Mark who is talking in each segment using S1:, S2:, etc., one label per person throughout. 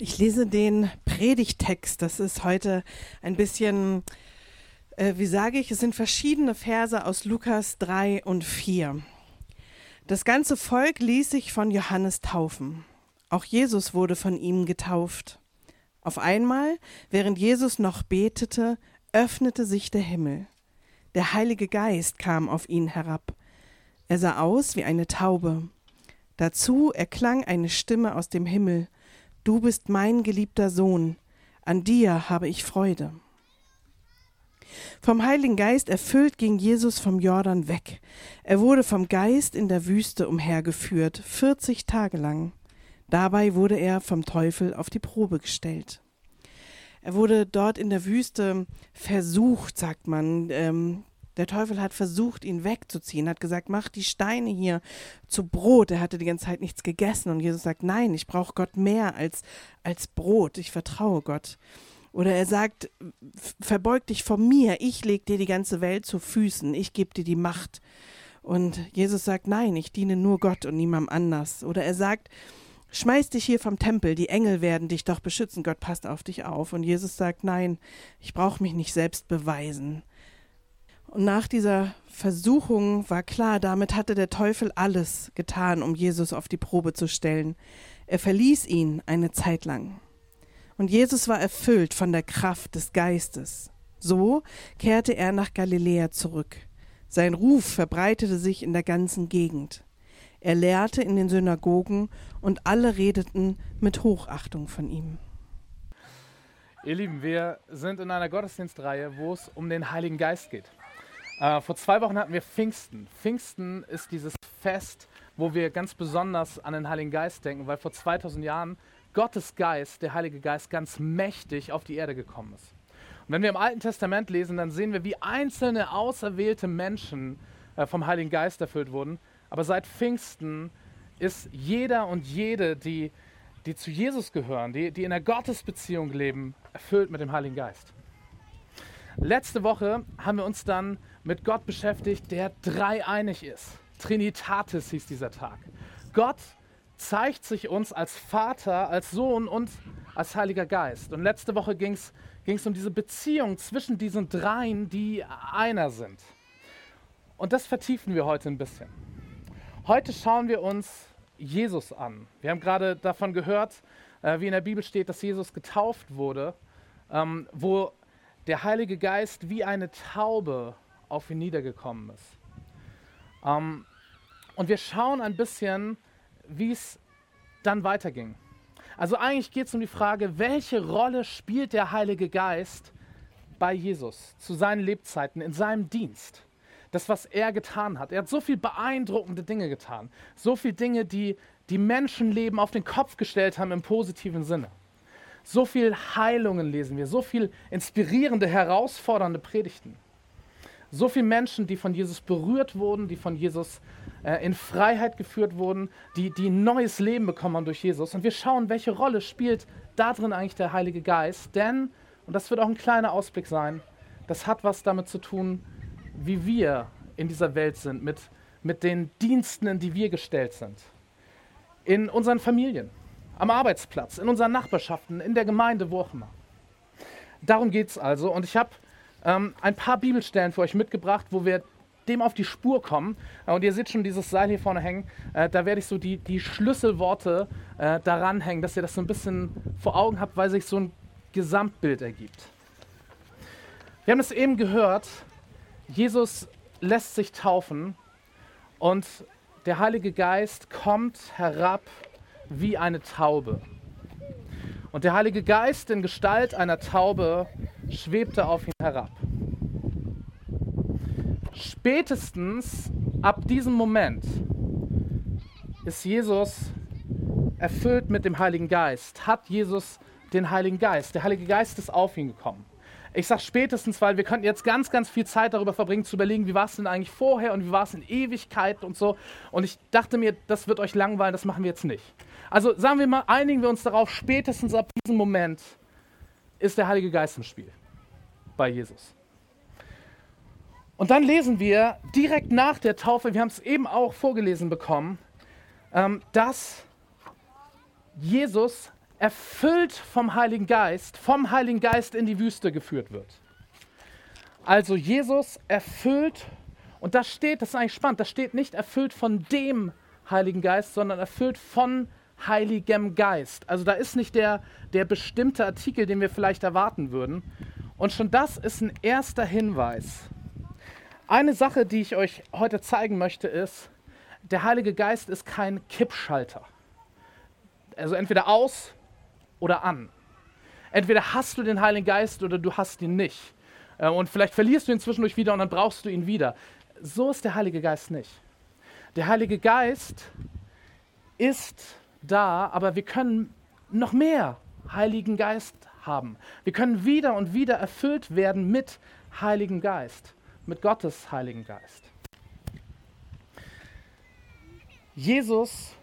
S1: Ich lese den Predigtext. Das ist heute ein bisschen, äh, wie sage ich, es sind verschiedene Verse aus Lukas 3 und 4. Das ganze Volk ließ sich von Johannes taufen. Auch Jesus wurde von ihm getauft. Auf einmal, während Jesus noch betete, öffnete sich der Himmel. Der Heilige Geist kam auf ihn herab. Er sah aus wie eine Taube. Dazu erklang eine Stimme aus dem Himmel. Du bist mein geliebter Sohn, an dir habe ich Freude. Vom Heiligen Geist erfüllt ging Jesus vom Jordan weg. Er wurde vom Geist in der Wüste umhergeführt, 40 Tage lang. Dabei wurde er vom Teufel auf die Probe gestellt. Er wurde dort in der Wüste versucht, sagt man. Ähm, der Teufel hat versucht, ihn wegzuziehen, hat gesagt, mach die Steine hier zu Brot. Er hatte die ganze Zeit nichts gegessen und Jesus sagt, nein, ich brauche Gott mehr als, als Brot. Ich vertraue Gott. Oder er sagt, verbeug dich vor mir, ich leg dir die ganze Welt zu Füßen, ich gebe dir die Macht. Und Jesus sagt, nein, ich diene nur Gott und niemandem anders. Oder er sagt, schmeiß dich hier vom Tempel, die Engel werden dich doch beschützen, Gott passt auf dich auf. Und Jesus sagt, nein, ich brauche mich nicht selbst beweisen. Und nach dieser Versuchung war klar, damit hatte der Teufel alles getan, um Jesus auf die Probe zu stellen. Er verließ ihn eine Zeit lang. Und Jesus war erfüllt von der Kraft des Geistes. So kehrte er nach Galiläa zurück. Sein Ruf verbreitete sich in der ganzen Gegend. Er lehrte in den Synagogen und alle redeten mit Hochachtung von ihm.
S2: Ihr Lieben, wir sind in einer Gottesdienstreihe, wo es um den Heiligen Geist geht. Äh, vor zwei Wochen hatten wir Pfingsten. Pfingsten ist dieses Fest, wo wir ganz besonders an den Heiligen Geist denken, weil vor 2000 Jahren Gottes Geist, der Heilige Geist, ganz mächtig auf die Erde gekommen ist. Und wenn wir im Alten Testament lesen, dann sehen wir, wie einzelne auserwählte Menschen äh, vom Heiligen Geist erfüllt wurden. Aber seit Pfingsten ist jeder und jede, die, die zu Jesus gehören, die, die in der Gottesbeziehung leben, erfüllt mit dem Heiligen Geist. Letzte Woche haben wir uns dann mit Gott beschäftigt, der dreieinig ist. Trinitatis hieß dieser Tag. Gott zeigt sich uns als Vater, als Sohn und als Heiliger Geist. Und letzte Woche ging es um diese Beziehung zwischen diesen dreien, die einer sind. Und das vertiefen wir heute ein bisschen. Heute schauen wir uns Jesus an. Wir haben gerade davon gehört, äh, wie in der Bibel steht, dass Jesus getauft wurde, ähm, wo der Heilige Geist wie eine Taube auf ihn niedergekommen ist. Ähm, und wir schauen ein bisschen, wie es dann weiterging. Also eigentlich geht es um die Frage, welche Rolle spielt der Heilige Geist bei Jesus zu seinen Lebzeiten, in seinem Dienst? Das, was er getan hat. Er hat so viele beeindruckende Dinge getan. So viele Dinge, die die Menschenleben auf den Kopf gestellt haben im positiven Sinne. So viel Heilungen lesen wir, so viel inspirierende, herausfordernde Predigten. So viele Menschen, die von Jesus berührt wurden, die von Jesus äh, in Freiheit geführt wurden, die, die ein neues Leben bekommen haben durch Jesus. Und wir schauen, welche Rolle spielt da drin eigentlich der Heilige Geist. Denn, und das wird auch ein kleiner Ausblick sein, das hat was damit zu tun, wie wir in dieser Welt sind, mit, mit den Diensten, in die wir gestellt sind. In unseren Familien, am Arbeitsplatz, in unseren Nachbarschaften, in der Gemeinde, wo auch immer. Darum geht es also. Und ich habe ähm, ein paar Bibelstellen für euch mitgebracht, wo wir dem auf die Spur kommen. Und ihr seht schon dieses Seil hier vorne hängen. Äh, da werde ich so die, die Schlüsselworte äh, daran hängen, dass ihr das so ein bisschen vor Augen habt, weil sich so ein Gesamtbild ergibt. Wir haben es eben gehört, Jesus lässt sich taufen und der Heilige Geist kommt herab wie eine Taube. Und der Heilige Geist in Gestalt einer Taube schwebte auf ihn herab. Spätestens ab diesem Moment ist Jesus erfüllt mit dem Heiligen Geist, hat Jesus den Heiligen Geist. Der Heilige Geist ist auf ihn gekommen. Ich sage spätestens, weil wir könnten jetzt ganz, ganz viel Zeit darüber verbringen, zu überlegen, wie war es denn eigentlich vorher und wie war es in Ewigkeit und so. Und ich dachte mir, das wird euch langweilen, das machen wir jetzt nicht. Also sagen wir mal, einigen wir uns darauf, spätestens ab diesem Moment ist der Heilige Geist im Spiel bei Jesus. Und dann lesen wir direkt nach der Taufe, wir haben es eben auch vorgelesen bekommen, ähm, dass Jesus erfüllt vom Heiligen Geist, vom Heiligen Geist in die Wüste geführt wird. Also Jesus erfüllt, und das steht, das ist eigentlich spannend, das steht nicht erfüllt von dem Heiligen Geist, sondern erfüllt von Heiligem Geist. Also da ist nicht der, der bestimmte Artikel, den wir vielleicht erwarten würden. Und schon das ist ein erster Hinweis. Eine Sache, die ich euch heute zeigen möchte, ist, der Heilige Geist ist kein Kippschalter. Also entweder aus oder an. Entweder hast du den Heiligen Geist oder du hast ihn nicht. Äh, und vielleicht verlierst du ihn zwischendurch wieder und dann brauchst du ihn wieder. So ist der Heilige Geist nicht. Der Heilige Geist ist da, aber wir können noch mehr Heiligen Geist haben. Wir können wieder und wieder erfüllt werden mit Heiligen Geist, mit Gottes Heiligen Geist. Jesus,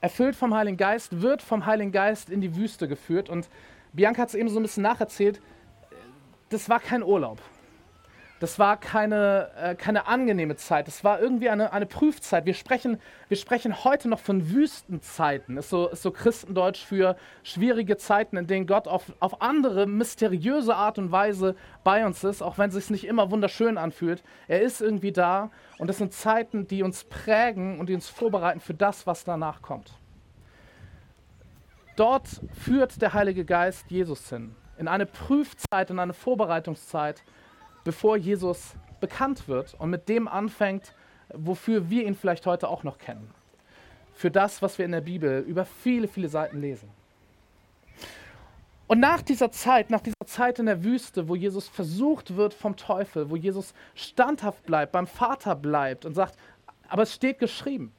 S2: erfüllt vom Heiligen Geist, wird vom Heiligen Geist in die Wüste geführt. Und Bianca hat es eben so ein bisschen nacherzählt, das war kein Urlaub. Das war keine, äh, keine angenehme Zeit. Das war irgendwie eine, eine Prüfzeit. Wir sprechen, wir sprechen heute noch von Wüstenzeiten. Ist so, ist so Christendeutsch für schwierige Zeiten, in denen Gott auf, auf andere mysteriöse Art und Weise bei uns ist, auch wenn es sich nicht immer wunderschön anfühlt. Er ist irgendwie da und das sind Zeiten, die uns prägen und die uns vorbereiten für das, was danach kommt. Dort führt der Heilige Geist Jesus hin. In eine Prüfzeit, in eine Vorbereitungszeit bevor Jesus bekannt wird und mit dem anfängt, wofür wir ihn vielleicht heute auch noch kennen. Für das, was wir in der Bibel über viele, viele Seiten lesen. Und nach dieser Zeit, nach dieser Zeit in der Wüste, wo Jesus versucht wird vom Teufel, wo Jesus standhaft bleibt, beim Vater bleibt und sagt, aber es steht geschrieben,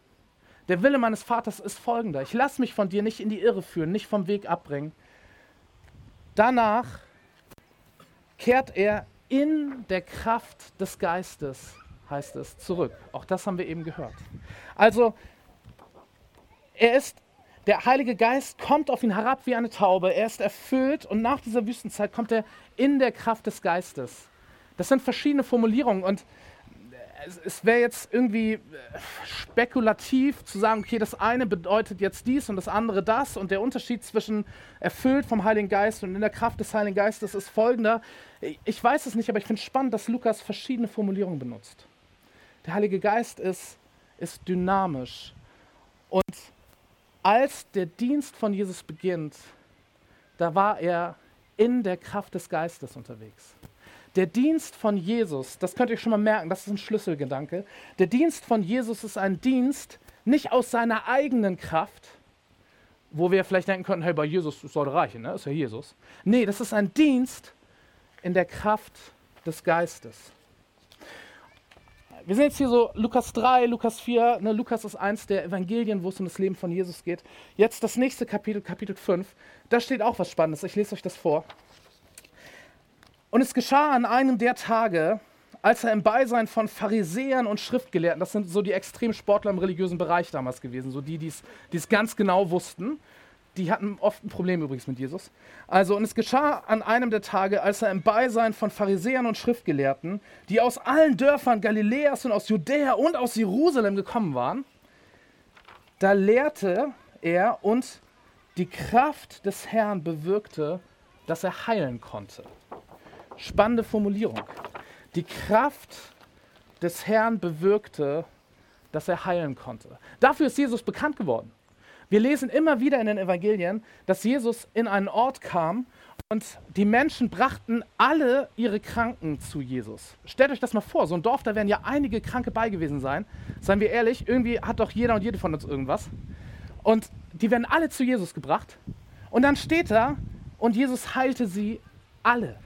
S2: der Wille meines Vaters ist folgender, ich lasse mich von dir nicht in die Irre führen, nicht vom Weg abbringen. Danach kehrt er in der Kraft des Geistes, heißt es, zurück. Auch das haben wir eben gehört. Also, er ist, der Heilige Geist kommt auf ihn herab wie eine Taube, er ist erfüllt und nach dieser Wüstenzeit kommt er in der Kraft des Geistes. Das sind verschiedene Formulierungen und es, wäre jetzt irgendwie äh, spekulativ zu sagen, okay, das eine bedeutet jetzt dies und das andere das und der Unterschied zwischen erfüllt vom Heiligen Geist und in der Kraft des Heiligen Geistes ist folgender. Ich weiß es nicht, aber ich finde es spannend, dass Lukas verschiedene Formulierungen benutzt. Der Heilige Geist ist, ist dynamisch und als der Dienst von Jesus beginnt, da war er in der Kraft des Geistes unterwegs. Der Dienst von Jesus, das könnt ihr schon mal merken, das ist ein Schlüsselgedanke. Der Dienst von Jesus ist ein Dienst nicht aus seiner eigenen Kraft, wo wir vielleicht denken könnten, hey, bei Jesus sollte reichen, ne? ist ja Jesus. Nee, das ist ein Dienst in der Kraft des Geistes. Wir sehen jetzt hier so Lukas 3, Lukas 4. Ne, Lukas ist eins der Evangelien, wo es um das Leben von Jesus geht. Jetzt das nächste Kapitel, Kapitel 5. Da steht auch was Spannendes. Ich lese euch das vor. Und es geschah an einem der Tage, als er im Beisein von Pharisäern und Schriftgelehrten, das sind so die Extremsportler im religiösen Bereich damals gewesen, so die, die es ganz genau wussten, die hatten oft ein Problem übrigens mit Jesus. Also, und es geschah an einem der Tage, als er im Beisein von Pharisäern und Schriftgelehrten, die aus allen Dörfern Galiläas und aus Judäa und aus Jerusalem gekommen waren, da lehrte er und die Kraft des Herrn bewirkte, dass er heilen konnte. Spannende Formulierung. Die Kraft des Herrn bewirkte, dass er heilen konnte. Dafür ist Jesus bekannt geworden. Wir lesen immer wieder in den Evangelien, dass Jesus in einen Ort kam und die Menschen brachten alle ihre Kranken zu Jesus. Stellt euch das mal vor, so ein Dorf, da werden ja einige Kranke bei gewesen sein. Seien wir ehrlich, irgendwie hat doch jeder und jede von uns irgendwas. Und die werden alle zu Jesus gebracht. Und dann steht da, und Jesus heilte sie alle.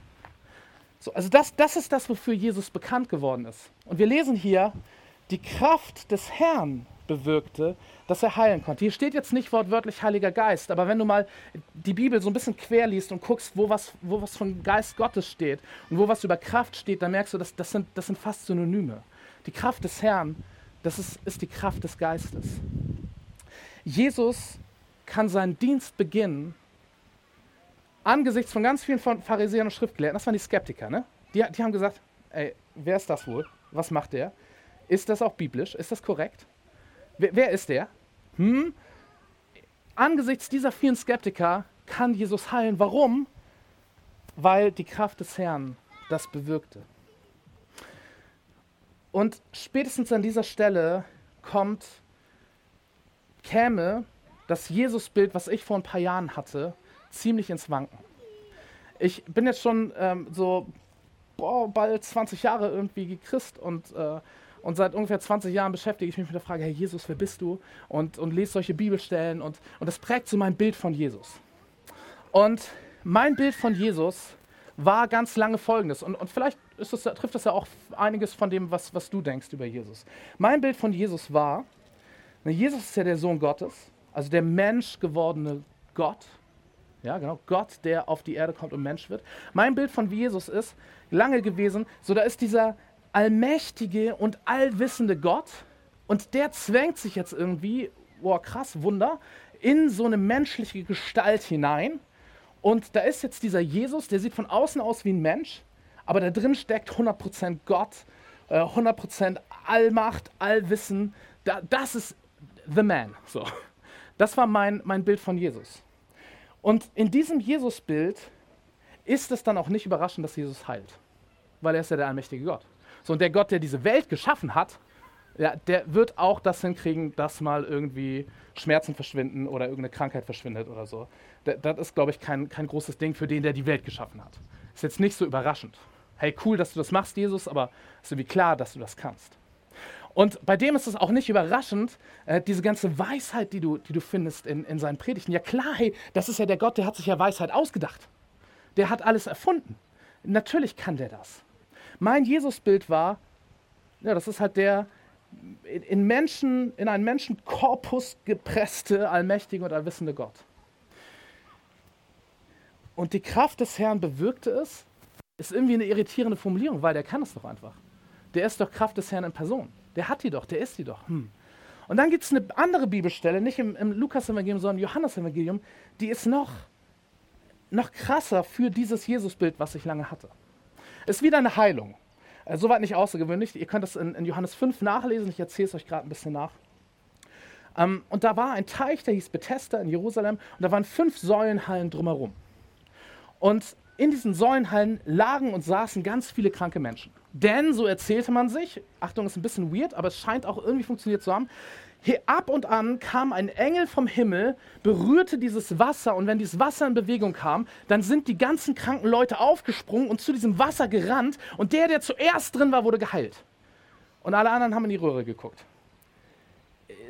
S2: So, also das, das ist das, wofür Jesus bekannt geworden ist. Und wir lesen hier, die Kraft des Herrn bewirkte, dass er heilen konnte. Hier steht jetzt nicht wortwörtlich Heiliger Geist, aber wenn du mal die Bibel so ein bisschen quer liest und guckst, wo was, wo was von Geist Gottes steht und wo was über Kraft steht, dann merkst du, dass das sind, das sind fast Synonyme. Die Kraft des Herrn, das ist, ist die Kraft des Geistes. Jesus kann seinen Dienst beginnen angesichts von ganz vielen von Pharisäern und Schriftgelehrten, das waren die Skeptiker, ne? Die, die haben gesagt, ey, wer ist das wohl? Was macht der? Ist das auch biblisch? Ist das korrekt? Wer, wer ist der? Hm? Angesichts dieser vielen Skeptiker kann Jesus heilen. Warum? Weil die Kraft des Herrn das bewirkte. Und spätestens an dieser Stelle kommt, käme das Jesusbild, was ich vor ein paar Jahren hatte, ziemlich ins Wanken. Ich bin jetzt schon ähm, so boah, bald 20 Jahre irgendwie Christ und, äh, und seit ungefähr 20 Jahren beschäftige ich mich mit der Frage, Herr Jesus, wer bist du? Und, und lese solche Bibelstellen und, und das prägt so mein Bild von Jesus. Und mein Bild von Jesus war ganz lange folgendes. Und, und vielleicht das, trifft das ja auch einiges von dem, was, was du denkst über Jesus. Mein Bild von Jesus war, Jesus ist ja der Sohn Gottes, also der Mensch gewordene Gott. Ja, genau, Gott, der auf die Erde kommt und Mensch wird. Mein Bild von Jesus ist lange gewesen, so da ist dieser allmächtige und allwissende Gott und der zwängt sich jetzt irgendwie, boah, krass, Wunder, in so eine menschliche Gestalt hinein und da ist jetzt dieser Jesus, der sieht von außen aus wie ein Mensch, aber da drin steckt 100% Gott, 100% äh, Allmacht, Allwissen. das ist the man. So. Das war mein, mein Bild von Jesus. Und in diesem Jesus-Bild ist es dann auch nicht überraschend, dass Jesus heilt, weil er ist ja der allmächtige Gott. So, und der Gott, der diese Welt geschaffen hat, ja, der wird auch das hinkriegen, dass mal irgendwie Schmerzen verschwinden oder irgendeine Krankheit verschwindet oder so. Das, ist, glaube ich, kein, kein großes Ding für den, der die Welt geschaffen hat. Ist jetzt nicht so überraschend. Hey, cool, dass du das machst, Jesus, aber ist irgendwie klar, dass du das kannst. Und bei dem ist es auch nicht überraschend, äh, diese ganze Weisheit, die du, die du findest in, in seinen Predigten. Ja klar, hey, das ist ja der Gott, der hat sich ja Weisheit ausgedacht. Der hat alles erfunden. Natürlich kann der das. Mein Jesusbild war, ja, das ist halt der, in, Menschen, in einen Menschenkorpus gepresste, allmächtige und allwissende Gott. Und die Kraft des Herrn bewirkte es, ist irgendwie eine irritierende Formulierung, weil der kann es doch einfach. Der ist doch Kraft des Herrn in Person. Der hat die doch, der ist die doch. Hm. Und dann gibt es eine andere Bibelstelle, nicht im, im Lukas-Evangelium, sondern im Johannes-Evangelium, die ist noch, noch krasser für dieses Jesusbild, was ich lange hatte. Ist wieder eine Heilung. Äh, soweit nicht außergewöhnlich. Ihr könnt das in, in Johannes 5 nachlesen. Ich erzähle es euch gerade ein bisschen nach. Ähm, und da war ein Teich, der hieß Bethesda in Jerusalem. Und da waren fünf Säulenhallen drumherum. Und in diesen Säulenhallen lagen und saßen ganz viele kranke Menschen. Denn, so erzählte man sich, Achtung, ist ein bisschen weird, aber es scheint auch irgendwie funktioniert zu haben, hier ab und an kam ein Engel vom Himmel, berührte dieses Wasser und wenn dieses Wasser in Bewegung kam, dann sind die ganzen kranken Leute aufgesprungen und zu diesem Wasser gerannt und der, der zuerst drin war, wurde geheilt. Und alle anderen haben in die Röhre geguckt.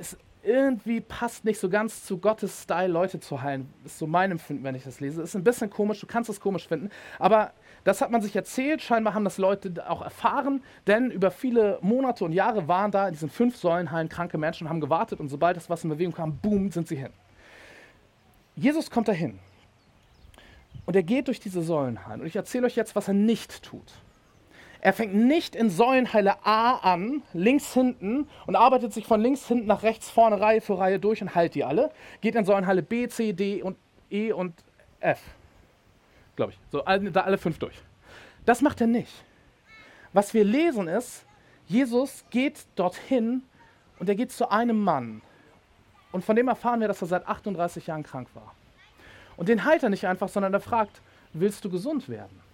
S2: Ist irgendwie passt nicht so ganz zu Gottes Style, Leute zu heilen. Ist so mein Empfinden, wenn ich das lese. Ist ein bisschen komisch, du kannst es komisch finden. Aber das hat man sich erzählt. Scheinbar haben das Leute auch erfahren, denn über viele Monate und Jahre waren da in diesen fünf Säulenhallen kranke Menschen und haben gewartet. Und sobald das was in Bewegung kam, boom, sind sie hin. Jesus kommt dahin. Und er geht durch diese Säulenhallen. Und ich erzähle euch jetzt, was er nicht tut. Er fängt nicht in Säulenheile A an, links hinten, und arbeitet sich von links hinten nach rechts vorne Reihe für Reihe durch und heilt die alle. Geht in Säulenheile B, C, D und E und F. Glaube ich. So, da alle fünf durch. Das macht er nicht. Was wir lesen ist, Jesus geht dorthin und er geht zu einem Mann. Und von dem erfahren wir, dass er seit 38 Jahren krank war. Und den heilt er nicht einfach, sondern er fragt, willst du gesund werden?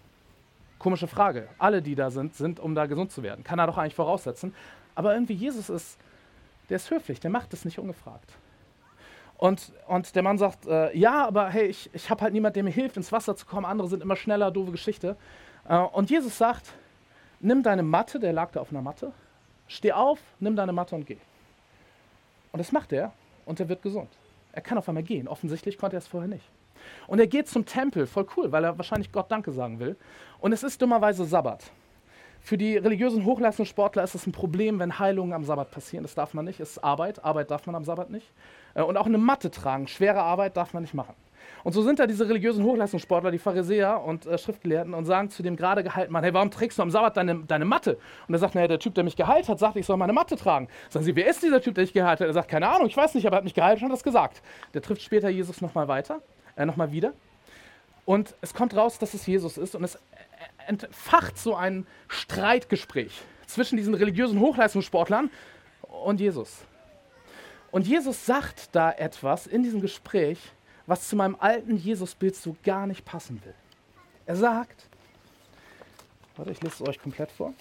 S2: Komische Frage. Alle, die da sind, sind, um da gesund zu werden. Kann er doch eigentlich voraussetzen. Aber irgendwie Jesus ist, der ist höflich, der macht es nicht ungefragt. Und, und der Mann sagt, äh, ja, aber hey, ich, ich habe halt niemand, der mir hilft, ins Wasser zu kommen. Andere sind immer schneller, doofe Geschichte. Äh, und Jesus sagt, nimm deine Matte, der lag da auf einer Matte, steh auf, nimm deine Matte und geh. Und das macht er und er wird gesund. Er kann auf einmal gehen. Offensichtlich konnte er es vorher nicht. Und er geht zum Tempel, voll cool, weil er wahrscheinlich Gott Danke sagen will. Und es ist dummerweise Sabbat. Für die religiösen Hochleistungssportler ist es ein Problem, wenn Heilungen am Sabbat passieren. Das darf man nicht, es ist Arbeit. Arbeit darf man am Sabbat nicht. Äh, und auch eine Matte tragen, schwere Arbeit darf man nicht machen. Und so sind da diese religiösen Hochleistungssportler, die Pharisäer und äh, Schriftgelehrten, und sagen zu dem gerade gehaltenen Mann: Hey, warum trägst du am Sabbat deine, deine Matte? Und er sagt: Naja, der Typ, der mich geheilt hat, sagt, ich soll meine Matte tragen. Sagen sie: Wer ist dieser Typ, der dich geheilt hat? Er sagt: Keine Ahnung, ich weiß nicht, aber er hat mich geheilt und hat das gesagt. Der trifft später Jesus nochmal weiter, äh, nochmal wieder. Und es kommt raus, dass es Jesus ist und es entfacht so ein Streitgespräch zwischen diesen religiösen Hochleistungssportlern und Jesus. Und Jesus sagt da etwas in diesem Gespräch, was zu meinem alten Jesusbild so gar nicht passen will. Er sagt, warte, ich lese es euch komplett vor.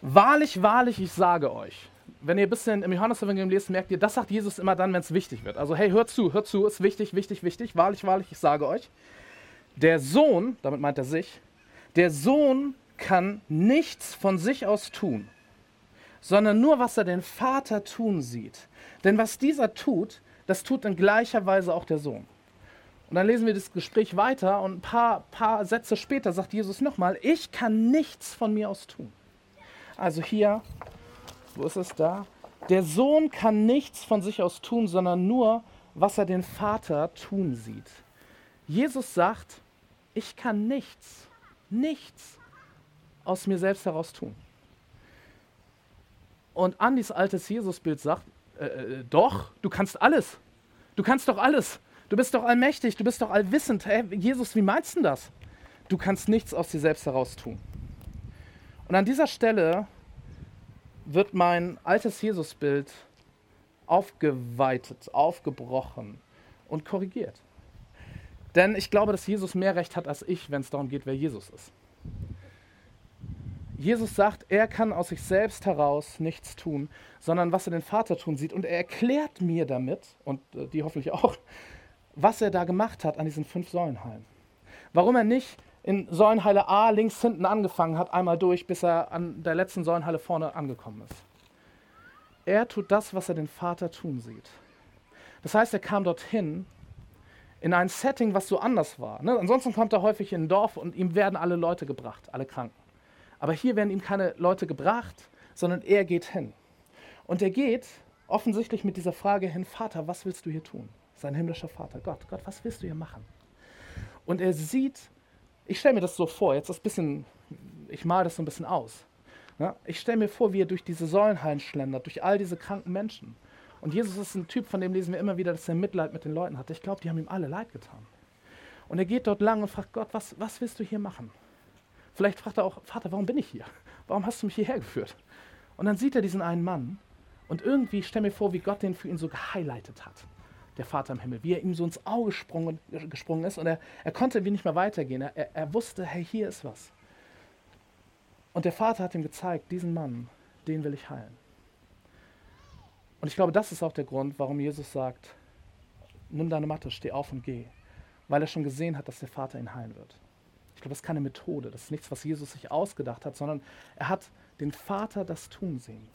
S2: Wahrlich, wahrlich, ich sage euch. Wenn ihr ein bisschen im Johannes-Evangelium lest, merkt ihr, das sagt Jesus immer dann, wenn es wichtig wird. Also, hey, hört zu, hört zu, ist wichtig, wichtig, wichtig. Wahrlich, wahrlich, ich sage euch. Der Sohn, damit meint er sich, der Sohn kann nichts von sich aus tun, sondern nur, was er den Vater tun sieht. Denn was dieser tut, das tut in gleicher Weise auch der Sohn. Und dann lesen wir das Gespräch weiter und ein paar, paar Sätze später sagt Jesus nochmal, ich kann nichts von mir aus tun. Also hier, wo ist es da? Der Sohn kann nichts von sich aus tun, sondern nur, was er den Vater tun sieht. Jesus sagt, ich kann nichts, nichts aus mir selbst heraus tun. Und Andys altes Jesusbild sagt, äh, äh, doch, du kannst alles. Du kannst doch alles. Du bist doch allmächtig, du bist doch allwissend. Hey, Jesus, wie meinst du das? Du kannst nichts aus dir selbst heraus tun. Und an dieser Stelle wird mein altes Jesusbild aufgeweitet, aufgebrochen und korrigiert. Denn ich glaube, dass Jesus mehr Recht hat als ich, wenn es darum geht, wer Jesus ist. Jesus sagt, er kann aus sich selbst heraus nichts tun, sondern was er den Vater tun sieht. Und er erklärt mir damit, und äh, die hoffentlich auch, was er da gemacht hat an diesen fünf Säulenhallen. Warum er nicht in Säulenhalle A links hinten angefangen hat, einmal durch, bis er an der letzten Säulenhalle vorne angekommen ist. Er tut das, was er den Vater tun sieht. Das heißt, er kam dorthin in ein Setting, was so anders war. Ne? Ansonsten kommt er häufig in ein Dorf und ihm werden alle Leute gebracht, alle Kranken. Aber hier werden ihm keine Leute gebracht, sondern er geht hin. Und er geht offensichtlich mit dieser Frage hin, Vater, was willst du hier tun? Sein himmlischer Vater, Gott, Gott, was willst du hier machen? Und er sieht ich stelle mir das so vor, jetzt das bisschen, ich male das so ein bisschen aus. Ja? Ich stelle mir vor, wie er durch diese Säulenhallen schlendert, durch all diese kranken Menschen. Und Jesus ist ein Typ, von dem lesen wir immer wieder, dass er Mitleid mit den Leuten hat. Ich glaube, die haben ihm alle leid getan. Und er geht dort lang und fragt Gott, was, was willst du hier machen? Vielleicht fragt er auch, Vater, warum bin ich hier? Warum hast du mich hierher geführt? Und dann sieht er diesen einen Mann und irgendwie stell mir vor, wie Gott den für ihn so gehighlightet hat der Vater im Himmel, wie er ihm so ins Auge gesprungen, gesprungen ist und er, er konnte wie nicht mehr weitergehen. Er, er wusste, hey, hier ist was. Und der Vater hat ihm gezeigt, diesen Mann, den will ich heilen. Und ich glaube, das ist auch der Grund, warum Jesus sagt, nimm deine Matte, steh auf und geh. Weil er schon gesehen hat, dass der Vater ihn heilen wird. Ich glaube, das ist keine Methode, das ist nichts, was Jesus sich ausgedacht hat, sondern er hat den Vater das tun sehen.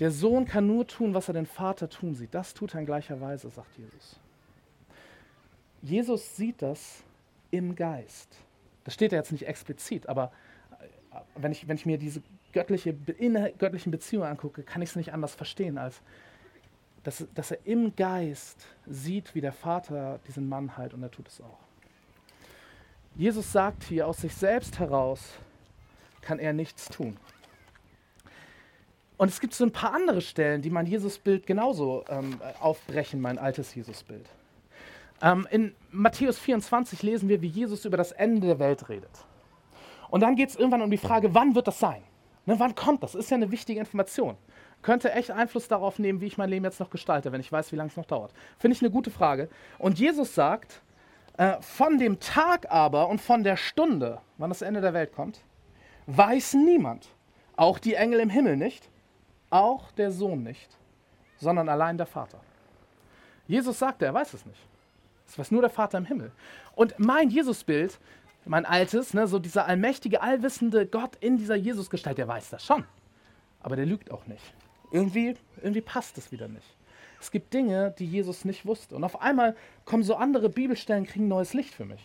S2: Der Sohn kann nur tun, was er den Vater tun sieht. Das tut er in gleicher Weise, sagt Jesus. Jesus sieht das im Geist. Das steht ja jetzt nicht explizit, aber äh, wenn ich, wenn ich mir diese göttliche, göttlichen Beziehungen angucke, kann ich es nicht anders verstehen, als dass, dass er im Geist sieht, wie der Vater diesen Mann heilt und er tut es auch. Jesus sagt hier, aus sich selbst heraus kann er nichts tun. Und es gibt so ein paar andere Stellen, die mein Jesusbild genauso ähm, aufbrechen, mein altes Jesusbild. Ähm, in Matthäus 24 lesen wir, wie Jesus über das Ende der Welt redet. Und dann geht es irgendwann um die Frage, wann wird das sein? Ne, wann kommt das? Ist ja eine wichtige Information. Könnte echt Einfluss darauf nehmen, wie ich mein Leben jetzt noch gestalte, wenn ich weiß, wie lange es noch dauert. Finde ich eine gute Frage. Und Jesus sagt, äh, von dem Tag aber und von der Stunde, wann das Ende der Welt kommt, weiß niemand. Auch die Engel im Himmel nicht auch der Sohn nicht, sondern allein der Vater. Jesus sagte, er weiß es nicht. Es weiß nur der Vater im Himmel. Und mein Jesusbild, mein altes, ne, so dieser allmächtige, allwissende Gott in dieser Jesusgestalt, der weiß das schon. Aber der lügt auch nicht. Irgendwie, irgendwie passt es wieder nicht. Es gibt Dinge, die Jesus nicht wusste. Und auf einmal kommen so andere Bibelstellen, kriegen neues Licht für mich.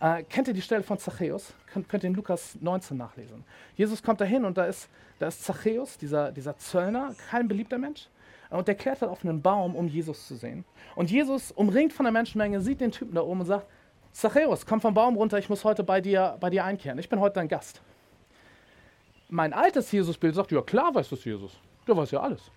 S2: Äh, kennt ihr die Stelle von Zachäus? Könnt, könnt ihr in Lukas 19 nachlesen. Jesus kommt dahin und da ist, da ist Zachäus, dieser, dieser Zöllner, kein beliebter Mensch. Und der klettert auf einen Baum, um Jesus zu sehen. Und Jesus, umringt von der Menschenmenge, sieht den Typen da oben und sagt, Zachäus, komm vom Baum runter, ich muss heute bei dir, bei dir einkehren. Ich bin heute dein Gast. Mein altes Jesusbild sagt, ja klar weiß das Jesus. Der weiß ja alles.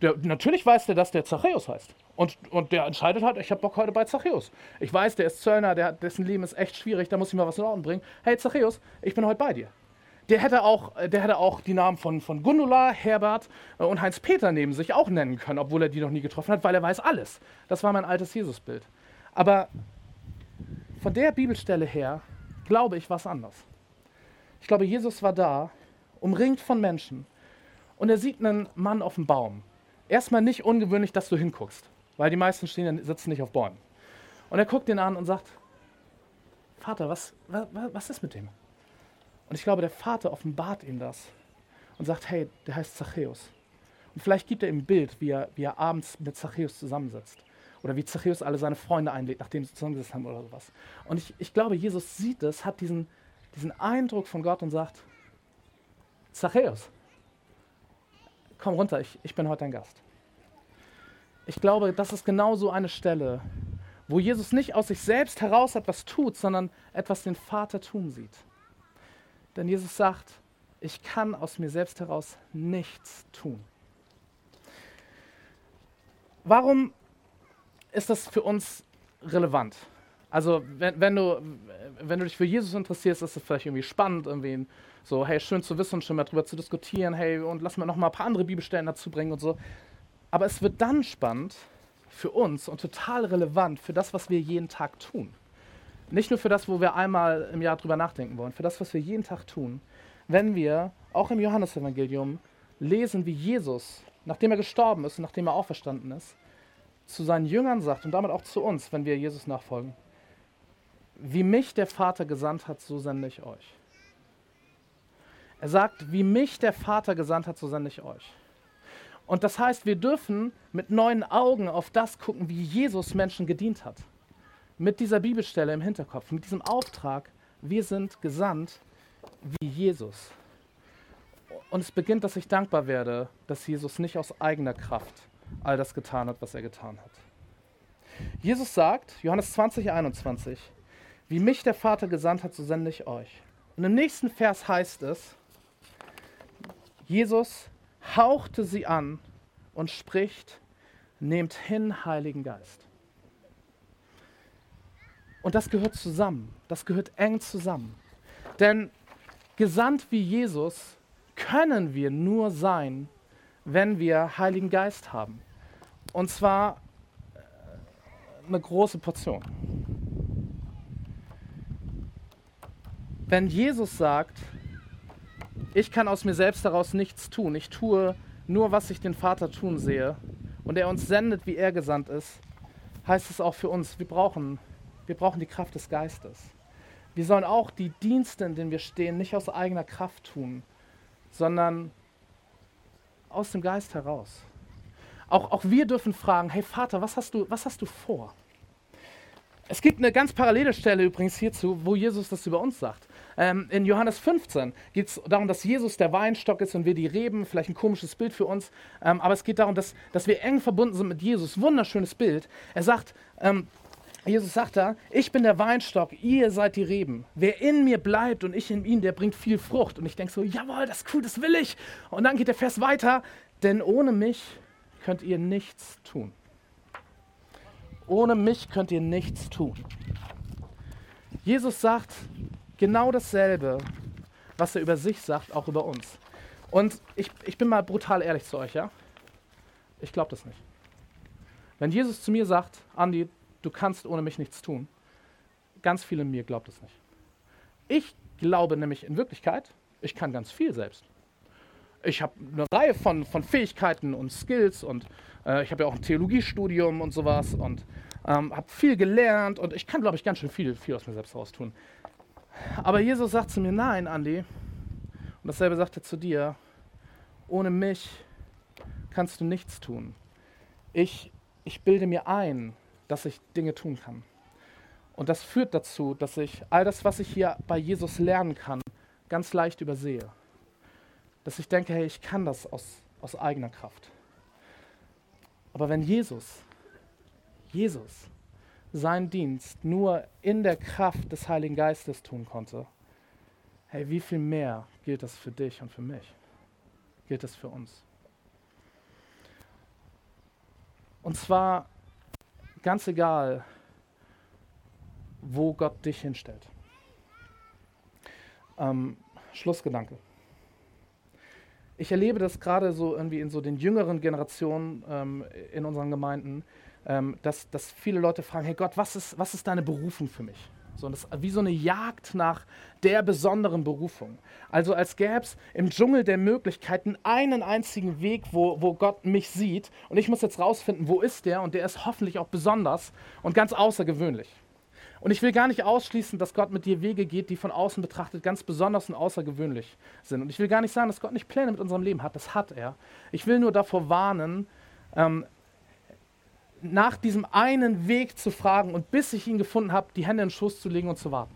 S2: Der, natürlich weiß der, dass der Zachäus heißt. Und, und der entscheidet halt, ich habe Bock heute bei Zachäus. Ich weiß, der ist Zöllner, der, dessen Leben ist echt schwierig, da muss ich mal was in Ordnung bringen. Hey Zachäus, ich bin heute bei dir. der hätte auch, der hätte auch die Namen von, von Gundula, Herbert äh, und Heinz-Peter neben sich auch nennen können, obwohl er die noch nie getroffen hat, weil er weiß alles. Das war mein altes Jesusbild. Aber von der Bibelstelle her glaube ich was anders. Ich glaube, Jesus war da, umringt von Menschen, und er sieht einen Mann auf dem Baum. Erstmal nicht ungewöhnlich, dass du hinguckst, weil die meisten stehen, sitzen nicht auf Bäumen. Und er guckt ihn an und sagt, Vater, was, was, was ist mit dem? Und ich glaube, der Vater offenbart ihm das und sagt, hey, der heißt Zachäus. Und vielleicht gibt er ihm ein Bild, wie er, wie er abends mit Zachäus zusammensitzt. Oder wie Zachäus alle seine Freunde einlädt, nachdem sie zusammengesetzt haben oder sowas. Und ich, ich glaube, Jesus sieht es, hat diesen, diesen Eindruck von Gott und sagt, Zachäus, komm runter, ich, ich bin heute dein Gast. Ich glaube, das ist genau so eine Stelle, wo Jesus nicht aus sich selbst heraus etwas tut, sondern etwas den Vater tun sieht. Denn Jesus sagt, ich kann aus mir selbst heraus nichts tun. Warum ist das für uns relevant? Also wenn, wenn, du, wenn du dich für Jesus interessierst, ist es vielleicht irgendwie spannend, irgendwie so, hey, schön zu wissen schon mal darüber zu diskutieren, hey, und lass mir noch mal ein paar andere Bibelstellen dazu bringen und so. Aber es wird dann spannend für uns und total relevant für das, was wir jeden Tag tun. Nicht nur für das, wo wir einmal im Jahr drüber nachdenken wollen, für das, was wir jeden Tag tun, wenn wir auch im Johannesevangelium lesen, wie Jesus, nachdem er gestorben ist und nachdem er auferstanden ist, zu seinen Jüngern sagt und damit auch zu uns, wenn wir Jesus nachfolgen, wie mich der Vater gesandt hat, so sende ich euch. Er sagt, wie mich der Vater gesandt hat, so sende ich euch. Und das heißt, wir dürfen mit neuen Augen auf das gucken, wie Jesus Menschen gedient hat. Mit dieser Bibelstelle im Hinterkopf, mit diesem Auftrag, wir sind gesandt wie Jesus. Und es beginnt, dass ich dankbar werde, dass Jesus nicht aus eigener Kraft all das getan hat, was er getan hat. Jesus sagt, Johannes 20, 21, wie mich der Vater gesandt hat, so sende ich euch. Und im nächsten Vers heißt es, Jesus hauchte sie an und spricht, nehmt hin, Heiligen Geist. Und das gehört zusammen, das gehört eng zusammen. Denn gesandt wie Jesus können wir nur sein, wenn wir Heiligen Geist haben. Und zwar eine große Portion. Wenn Jesus sagt, ich kann aus mir selbst daraus nichts tun, ich tue nur, was ich den Vater tun sehe, und er uns sendet, wie er gesandt ist, heißt es auch für uns, wir brauchen, wir brauchen die Kraft des Geistes. Wir sollen auch die Dienste, in denen wir stehen, nicht aus eigener Kraft tun, sondern aus dem Geist heraus. Auch, auch wir dürfen fragen, hey Vater, was hast du, was hast du vor? Es gibt eine ganz parallele Stelle übrigens hierzu, wo Jesus das über uns sagt. Ähm, in Johannes 15 geht es darum, dass Jesus der Weinstock ist und wir die Reben, vielleicht ein komisches Bild für uns, ähm, aber es geht darum, dass, dass wir eng verbunden sind mit Jesus. Wunderschönes Bild. Er sagt, ähm, Jesus sagt da, ich bin der Weinstock, ihr seid die Reben. Wer in mir bleibt und ich in ihm, der bringt viel Frucht. Und ich denke so, jawohl, das ist cool, das will ich. Und dann geht der Vers weiter, denn ohne mich könnt ihr nichts tun. Ohne mich könnt ihr nichts tun. Jesus sagt genau dasselbe, was er über sich sagt, auch über uns. Und ich, ich bin mal brutal ehrlich zu euch, ja? Ich glaube das nicht. Wenn Jesus zu mir sagt, Andi, du kannst ohne mich nichts tun, ganz viele in mir glaubt es nicht. Ich glaube nämlich in Wirklichkeit, ich kann ganz viel selbst ich habe eine Reihe von, von Fähigkeiten und Skills und äh, ich habe ja auch ein Theologiestudium und sowas und ähm, habe viel gelernt und ich kann, glaube ich, ganz schön viel, viel aus mir selbst raus tun. Aber Jesus sagt zu mir, nein, Andi, und dasselbe sagt er zu dir, ohne mich kannst du nichts tun. Ich, ich bilde mir ein, dass ich Dinge tun kann. Und das führt dazu, dass ich all das, was ich hier bei Jesus lernen kann, ganz leicht übersehe dass ich denke, hey, ich kann das aus, aus eigener Kraft. Aber wenn Jesus, Jesus, seinen Dienst nur in der Kraft des Heiligen Geistes tun konnte, hey, wie viel mehr gilt das für dich und für mich? Gilt das für uns? Und zwar ganz egal, wo Gott dich hinstellt. Ähm, Schlussgedanke. Ich erlebe das gerade so irgendwie in so den jüngeren Generationen ähm, in unseren Gemeinden, dass, dass viele Leute fragen, hey Gott, was ist, was ist deine Berufung für mich? So, das wie so eine Jagd nach der besonderen Berufung. Also als gäbe es im Dschungel der Möglichkeiten einen einzigen Weg, wo, wo Gott mich sieht. Und ich muss jetzt rausfinden, wo ist der? Und der ist hoffentlich auch besonders und ganz außergewöhnlich. Und ich will gar nicht ausschließen, dass Gott mit dir Wege geht, die von außen betrachtet ganz besonders und außergewöhnlich sind. Und ich will gar nicht sagen, dass Gott nicht Pläne mit unserem Leben hat. Das hat er. Ich will nur davor warnen, ähm, nach diesem einen Weg zu fragen und bis ich ihn gefunden habe, die Hände in den Schoß zu legen und zu warten.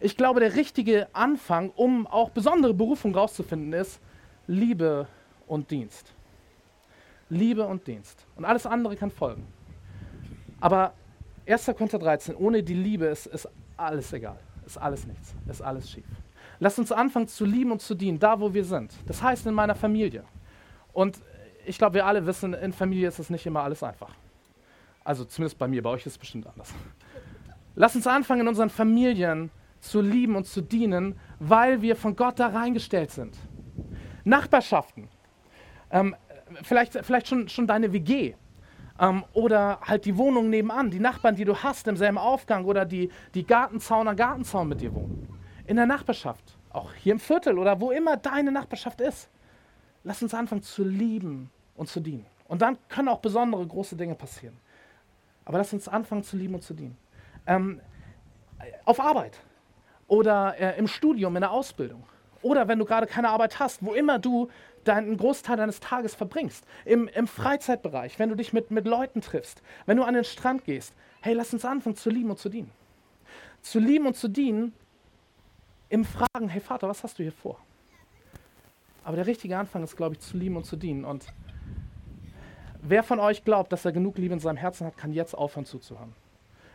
S2: Ich glaube, der richtige Anfang, um auch besondere Berufung rauszufinden, ist Liebe und Dienst. Liebe und Dienst. Und alles andere kann folgen. Aber 1. Korinther 13, ohne die Liebe ist, ist alles egal. Ist alles nichts. Ist alles schief. Lass uns anfangen zu lieben und zu dienen, da wo wir sind. Das heißt in meiner Familie. Und ich glaube, wir alle wissen, in Familie ist es nicht immer alles einfach. Also zumindest bei mir, bei euch ist es bestimmt anders. Lass uns anfangen, in unseren Familien zu lieben und zu dienen, weil wir von Gott da reingestellt sind. Nachbarschaften. Ähm, vielleicht vielleicht schon, schon deine WG. Ähm, oder halt die Wohnung nebenan, die Nachbarn, die du hast im selben Aufgang oder die, die Gartenzauner Gartenzaun mit dir wohnen. In der Nachbarschaft. Auch hier im Viertel oder wo immer deine Nachbarschaft ist. Lass uns anfangen zu lieben und zu dienen. Und dann können auch besondere große Dinge passieren. Aber lass uns anfangen zu lieben und zu dienen. Ähm, auf Arbeit oder äh, im Studium, in der Ausbildung. Oder wenn du gerade keine Arbeit hast, wo immer du deinen Großteil deines Tages verbringst. Im, Im, Freizeitbereich, wenn du dich mit, mit Leuten triffst, wenn du an den Strand gehst. Hey, lass uns anfangen zu lieben und zu dienen. Zu lieben und zu dienen im Fragen, hey Vater, was hast du hier vor? Aber der richtige Anfang ist, glaube ich, zu lieben und zu dienen. Und wer von euch glaubt, dass er genug Liebe in seinem Herzen hat, kann jetzt aufhören zuzuhören.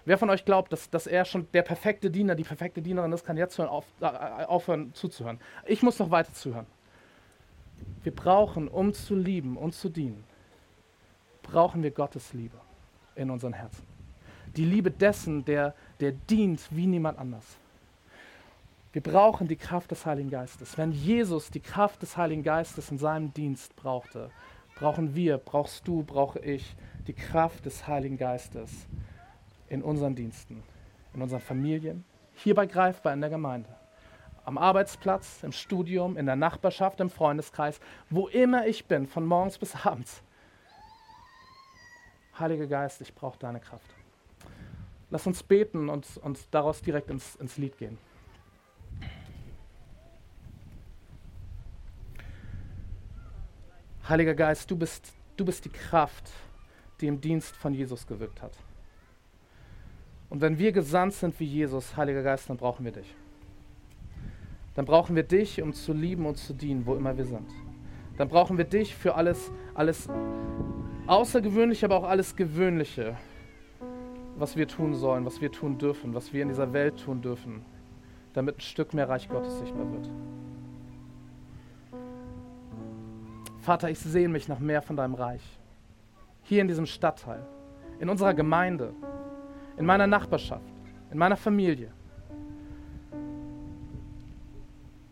S2: Wer von euch glaubt, dass, dass er schon der perfekte Diener, die perfekte Dienerin ist, kann jetzt auf, äh, aufhören zuzuhören. Ich muss noch weiter zuhören. Wir brauchen, um zu lieben und zu dienen, brauchen wir Gottes Liebe in unseren Herzen. Die Liebe dessen, der, der dient wie niemand anders. Wir brauchen die Kraft des Heiligen Geistes. Wenn Jesus die Kraft des Heiligen Geistes in seinem Dienst brauchte, brauchen wir, brauchst du, brauche ich die Kraft des Heiligen Geistes in unseren Diensten, in unseren Familien, hierbei greifbar in der Gemeinde, am Arbeitsplatz, im Studium, in der Nachbarschaft, im Freundeskreis, wo immer ich bin, von morgens bis abends. Heiliger Geist, ich brauche deine Kraft. Lass uns beten und, und daraus direkt ins, ins Lied gehen. Heiliger Geist, du bist, du bist die Kraft, die im Dienst von Jesus gewirkt hat. Und wenn wir gesandt sind wie Jesus, Heiliger Geist, dann brauchen wir dich. Dann brauchen wir dich, um zu lieben und zu dienen, wo immer wir sind. Dann brauchen wir dich für alles, alles Außergewöhnliche, aber auch alles Gewöhnliche, was wir tun sollen, was wir tun dürfen, was wir in dieser Welt tun dürfen, damit ein Stück mehr Reich Gottes sichtbar wird. Vater, ich sehne mich nach mehr von deinem Reich. Hier in diesem Stadtteil, in unserer Gemeinde, in meiner Nachbarschaft, in meiner Familie.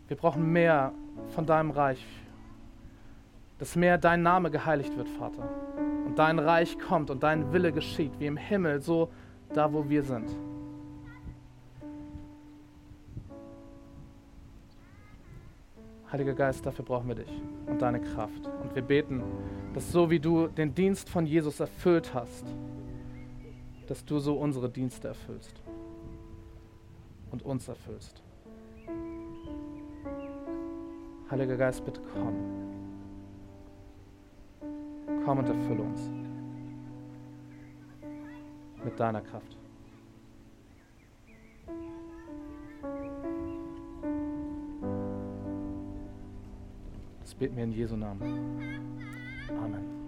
S2: Wir brauchen mehr von deinem Reich, dass mehr dein Name geheiligt wird, Vater. Und dein Reich kommt und dein Wille geschieht, wie im Himmel, so da, wo wir sind. Heiliger Geist, dafür brauchen wir dich und deine Kraft. Und wir beten, dass so wie du den Dienst von Jesus erfüllt hast, dass du so unsere Dienste erfüllst und uns erfüllst. Heiliger Geist, bitte komm. Komm und erfülle uns mit deiner Kraft. Das beten wir in Jesu Namen. Amen.